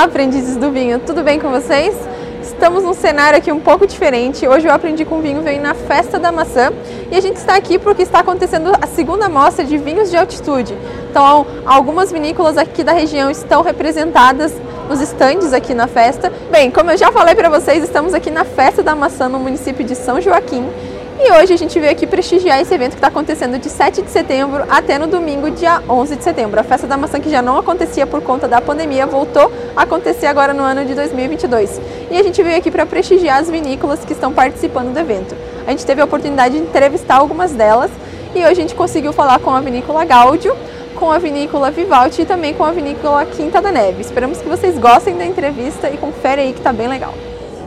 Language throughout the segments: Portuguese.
Olá, aprendizes do vinho, tudo bem com vocês? Estamos num cenário aqui um pouco diferente. Hoje eu aprendi com vinho veio na Festa da Maçã e a gente está aqui porque está acontecendo a segunda mostra de vinhos de altitude. Então, algumas vinícolas aqui da região estão representadas nos estandes aqui na festa. Bem, como eu já falei para vocês, estamos aqui na Festa da Maçã no município de São Joaquim e hoje a gente veio aqui prestigiar esse evento que está acontecendo de 7 de setembro até no domingo, dia 11 de setembro. A festa da maçã que já não acontecia por conta da pandemia voltou a acontecer agora no ano de 2022. E a gente veio aqui para prestigiar as vinícolas que estão participando do evento. A gente teve a oportunidade de entrevistar algumas delas e hoje a gente conseguiu falar com a vinícola Gáudio, com a vinícola Vivaldi e também com a vinícola Quinta da Neve. Esperamos que vocês gostem da entrevista e confere aí que está bem legal.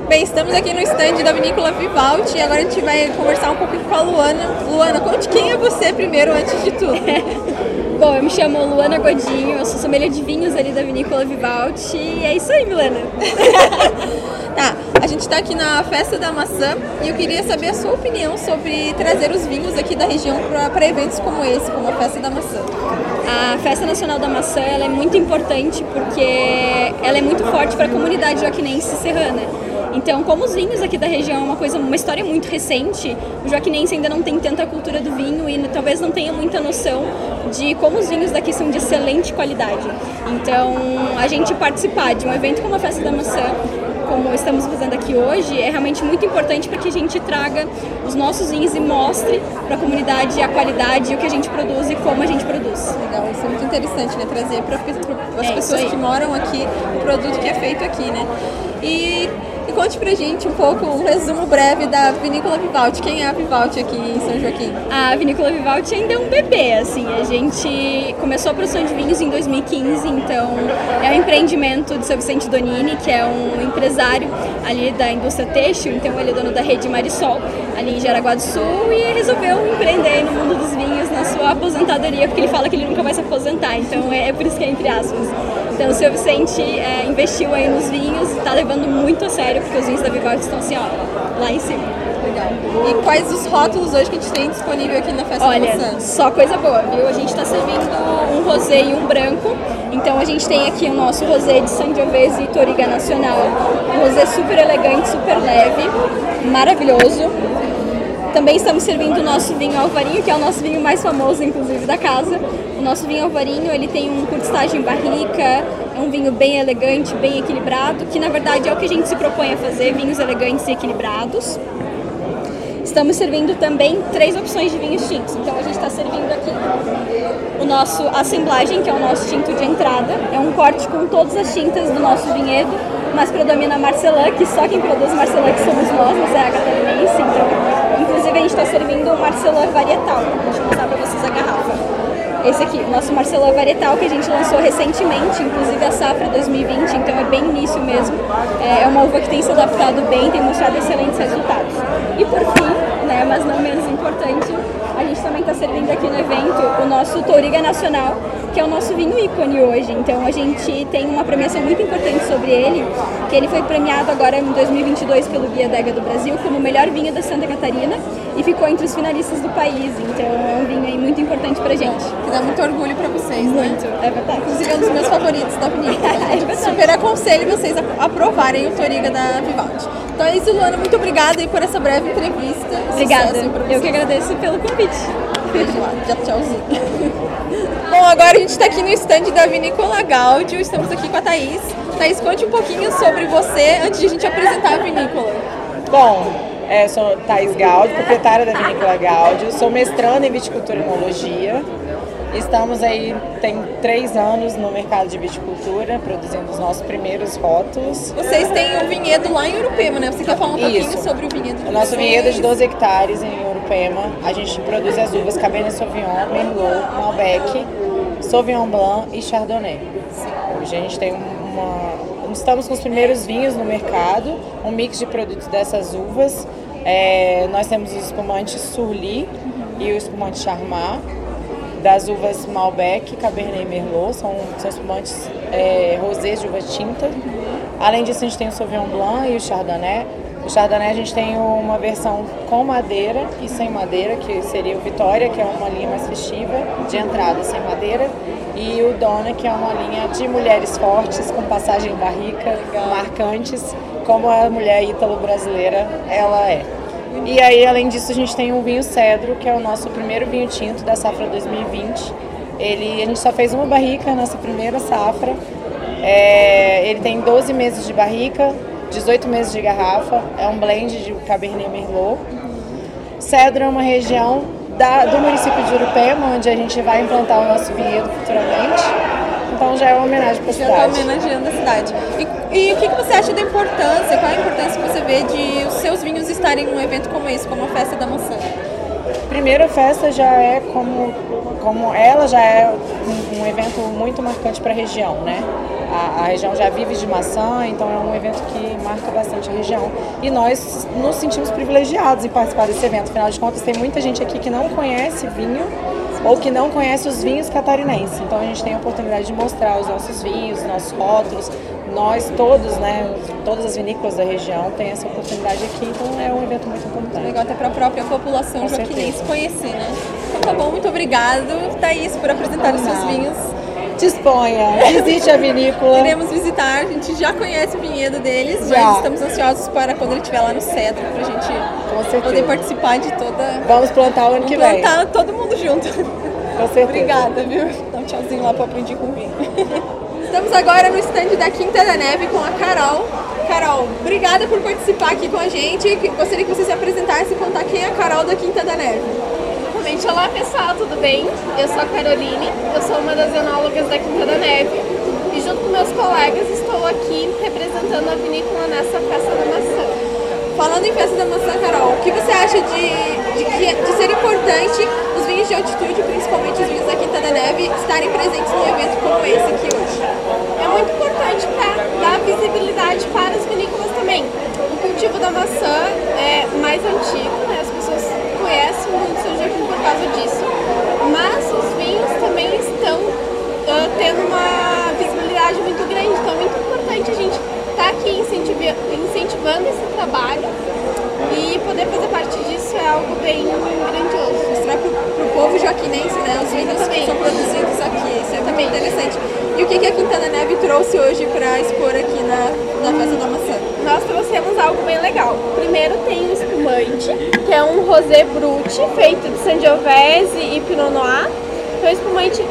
Bem, estamos aqui no stand da Vinícola Vivaldi e agora a gente vai conversar um pouco com a Luana. Luana, conte quem é você primeiro, antes de tudo. Bom, eu me chamo Luana Godinho, eu sou sommelier de vinhos ali da Vinícola Vivaldi e é isso aí, Milena. tá, a gente está aqui na Festa da Maçã e eu queria saber a sua opinião sobre trazer os vinhos aqui da região para eventos como esse, como a Festa da Maçã. A Festa Nacional da Maçã ela é muito importante porque ela é muito forte para a comunidade joaquinense serrana. Então, como os vinhos aqui da região é uma coisa, uma história muito recente, o joaquinense ainda não tem tanta cultura do vinho e talvez não tenha muita noção de como os vinhos daqui são de excelente qualidade. Então, a gente participar de um evento como a Festa da Maçã, como estamos fazendo aqui hoje, é realmente muito importante para que a gente traga os nossos vinhos e mostre para a comunidade a qualidade, o que a gente produz e como a gente produz. Legal, isso é muito interessante, né? Trazer para as é pessoas que moram aqui o produto que é feito aqui, né? E conte pra gente um pouco, um resumo breve da Vinícola Vivaldi. Quem é a Vivaldi aqui em São Joaquim? A Vinícola Vivaldi ainda é um bebê, assim. A gente começou a produção de vinhos em 2015, então é um empreendimento de seu Vicente Donini, que é um empresário ali da indústria têxtil, então ele é dono da rede Marisol, ali em Jaraguá do Sul, e resolveu empreender no mundo dos vinhos na sua aposentadoria, porque ele fala que ele nunca vai se aposentar, então é, é por isso que é entre aspas. Então o seu Vicente é, investiu aí nos vinhos, está levando muito a sério, porque os vinhos da Vivaldi estão assim, ó, lá em cima. Legal. E quais os rótulos hoje que a gente tem disponível aqui na festa Olha, da só coisa boa, viu? A gente está servindo um rosé e um branco. Então a gente tem aqui o nosso rosé de Sangiovese e Toriga Nacional. Um rosé super elegante, super leve, maravilhoso. Também estamos servindo o nosso vinho Alvarinho, que é o nosso vinho mais famoso, inclusive, da casa. Nosso vinho Alvarinho, ele tem um curtistagem barrica, é um vinho bem elegante, bem equilibrado, que na verdade é o que a gente se propõe a fazer, vinhos elegantes e equilibrados. Estamos servindo também três opções de vinhos tintos. Então a gente está servindo aqui o nosso assemblagem, que é o nosso tinto de entrada. É um corte com todas as tintas do nosso vinhedo, mas predomina a Marcelã, que só quem produz Marcelã que somos nós, mas é a catarinense, então Inclusive a gente está servindo o Marcelã Varietal. Deixa eu mostrar para vocês a garrafa. Esse aqui, nosso Marcelã Varietal, que a gente lançou recentemente, inclusive a safra 2020, então é bem início mesmo. É, é uma uva que tem se adaptado bem, tem mostrado excelentes resultados. E por fim, mas não menos importante, a gente também está servindo aqui no evento o nosso Touriga Nacional, que é o nosso vinho ícone hoje. Então a gente tem uma premiação muito importante sobre ele, que ele foi premiado agora em 2022 pelo Guia Dega do Brasil como o melhor vinho da Santa Catarina e ficou entre os finalistas do país. Então é um vinho aí muito importante pra gente. Que dá muito orgulho pra vocês, né? Muito, é verdade. Inclusive é um dos meus favoritos da vinícola. é verdade. Super aconselho vocês a aprovarem o Toriga da Vivaldi. Então é isso, Luana. Muito obrigada aí por essa breve entrevista. Obrigada. Eu que agradeço pelo convite. Beijo lá. Já tchauzinho. Bom, agora a gente está aqui no stand da Vinícola Gáudio, estamos aqui com a Thaís. Thaís, conte um pouquinho sobre você antes de a gente apresentar a vinícola. Bom, é, sou Thaís Gáudio, proprietária da Vinícola Gáudio, sou mestranda em viticultura e enologia. Estamos aí, tem três anos no mercado de viticultura, produzindo os nossos primeiros rótulos. Vocês têm um vinhedo lá em Urupema, né? Você quer falar um pouquinho Isso. sobre o vinhedo de O nosso vinhedo é de 12 hectares em Urupema. A gente produz as uvas Cabernet Sauvignon, Merlot, Malbec, Sauvignon Blanc e Chardonnay. Hoje a gente tem uma... Estamos com os primeiros vinhos no mercado, um mix de produtos dessas uvas. É, nós temos o espumante Surly e o espumante Charmat das uvas Malbec, Cabernet Merlot, são, são espumantes é, rosés de uva tinta. Além disso, a gente tem o Sauvignon Blanc e o Chardonnay, O Chardonnay a gente tem uma versão com madeira e sem madeira, que seria o Vitória, que é uma linha mais festiva, de entrada sem madeira, e o Dona, que é uma linha de mulheres fortes, com passagem em barrica, marcantes, como a mulher ítalo-brasileira ela é. E aí, além disso, a gente tem um vinho cedro, que é o nosso primeiro vinho tinto da safra 2020. Ele, a gente só fez uma barrica nessa primeira safra. É, ele tem 12 meses de barrica, 18 meses de garrafa. É um blend de Cabernet Merlot. Cedro é uma região da, do município de Urupema, onde a gente vai implantar o nosso vinhedo futuramente. Então já é uma homenagem para a cidade. Já está homenageando a cidade. E, e, o que, que você acha da importância, qual a importância que você vê de os seus vinhos estarem num evento como esse, como a Festa da Maçã? Primeiro, a festa já é como, como ela já é um, um evento muito marcante para a região, né? A, a, região já vive de maçã, então é um evento que marca bastante a região. E nós nos sentimos privilegiados em participar desse evento. Afinal de contas, tem muita gente aqui que não conhece vinho ou que não conhece os vinhos catarinenses. Então a gente tem a oportunidade de mostrar os nossos vinhos, nossos rótulos. Nós todos, né, todas as vinícolas da região têm essa oportunidade aqui, então é um evento muito importante. Legal até para a própria população joaquinense conhecer, né? Então tá bom, muito obrigado, Thaís, por apresentar os seus vinhos. Disponha, visite a vinícola. Iremos visitar, a gente já conhece o vinhedo deles, já. mas estamos ansiosos para quando ele estiver lá no Cedro, para a gente poder participar de toda. Vamos plantar o ano que vem. Plantar todo mundo junto. Com certeza. Obrigada, viu? Dá um tchauzinho lá para aprendi com vinho. Estamos agora no stand da Quinta da Neve com a Carol. Carol, obrigada por participar aqui com a gente. Gostaria que você se apresentasse e contar quem é a Carol da Quinta da Neve. Olá pessoal, tudo bem? Eu sou a Caroline, eu sou uma das enólogas da Quinta da Neve e junto com meus colegas estou aqui representando a vinícola nessa festa da maçã. Falando em festa da maçã, Carol, o que você acha de, de, de ser importante os vinhos de altitude, principalmente os vinhos da Quinta da Neve, estarem presentes num evento como esse aqui hoje? É muito importante para dar visibilidade para as vinícolas também. O cultivo da maçã é mais antigo, né? as pessoas conhecem muito São Joaquim por causa disso, mas os vinhos também estão uh, tendo uma visibilidade muito grande, então é muito importante a gente estar tá aqui incentivando esse trabalho e poder fazer parte disso é algo bem grandioso. Mostrar para o povo joaquinense, né? Os vinhos que são produzidos aqui, isso é também interessante. E o que, que a Quintana Neve trouxe hoje para expor aqui na, na Festa da Maçã? Nós trouxemos algo bem legal. Primeiro tem o espumante, que é um rosé brut feito de Sangiovese e Pinot Noir. Então, espumante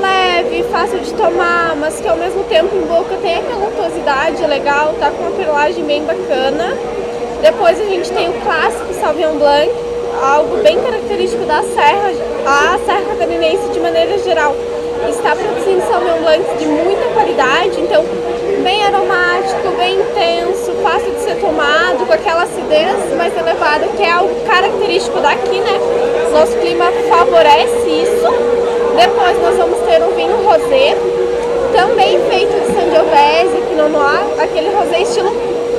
leve, fácil de tomar, mas que ao mesmo tempo em boca tem aquela untuosidade legal, tá com uma perlagem bem bacana. Depois a gente tem o clássico Sauvignon Blanc, algo bem característico da serra, a serra catarinense de maneira geral está produzindo Blanc de muita qualidade, então bem aromático, bem intenso, fácil de ser tomado, com aquela acidez mais elevada, que é algo característico daqui, né? Nosso clima favorece isso. Depois nós vamos ter um vinho rosé, também feito de Sangiovese, Pinot Noir, aquele rosé estilo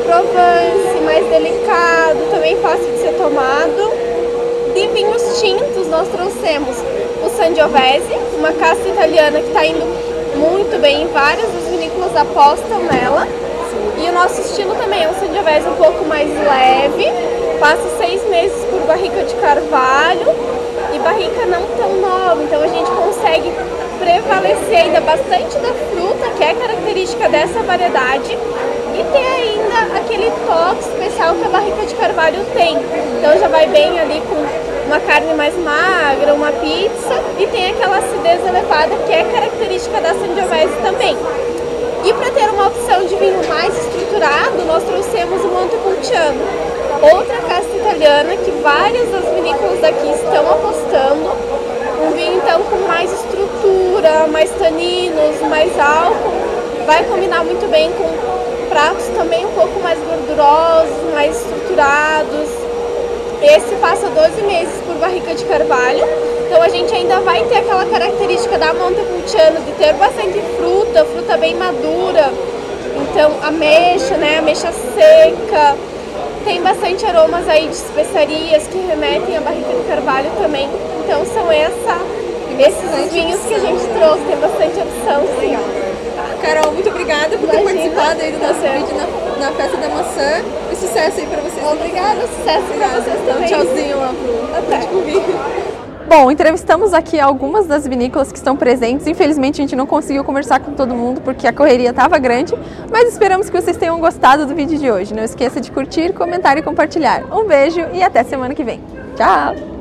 Provence, mais delicado, também fácil de ser tomado. De vinhos tintos nós trouxemos o Sangiovese, uma casta italiana que está indo muito bem, várias das vinícolas apostam nela. E o nosso estilo também é um Sangiovese um pouco mais leve, passa seis meses por barrica de carvalho e barrica não tão nova, então a gente consegue prevalecer ainda bastante da fruta, que é característica dessa variedade, e ter ainda aquele toque especial que a barrica de carvalho tem. Então já vai bem ali com uma carne mais magra, uma pizza e tem aquela acidez elevada que é característica da Sangiovese também. E para ter uma opção de vinho mais estruturado, nós trouxemos o Montepulciano, outra casta italiana que várias das vinícolas daqui estão apostando. Um vinho então com mais estrutura, mais taninos, mais álcool, vai combinar muito bem com pratos também um pouco mais gordurosos, mais estruturados, esse passa 12 meses por barrica de carvalho. Então a gente ainda vai ter aquela característica da Montepulciano de ter bastante fruta, fruta bem madura. Então ameixa, né, ameixa seca. Tem bastante aromas aí de especiarias que remetem à barrica de carvalho também. Então são essa, esses vinhos que a gente trouxe, tem bastante opção, sim. Carol, muito obrigada por ter participado aí do nosso vídeo na, na Festa da Maçã. E sucesso aí pra vocês. Obrigada, sucesso pra vocês também. Tchauzinho lá pro Até. Bom, entrevistamos aqui algumas das vinícolas que estão presentes. Infelizmente, a gente não conseguiu conversar com todo mundo porque a correria estava grande, mas esperamos que vocês tenham gostado do vídeo de hoje. Não esqueça de curtir, comentar e compartilhar. Um beijo e até semana que vem. Tchau!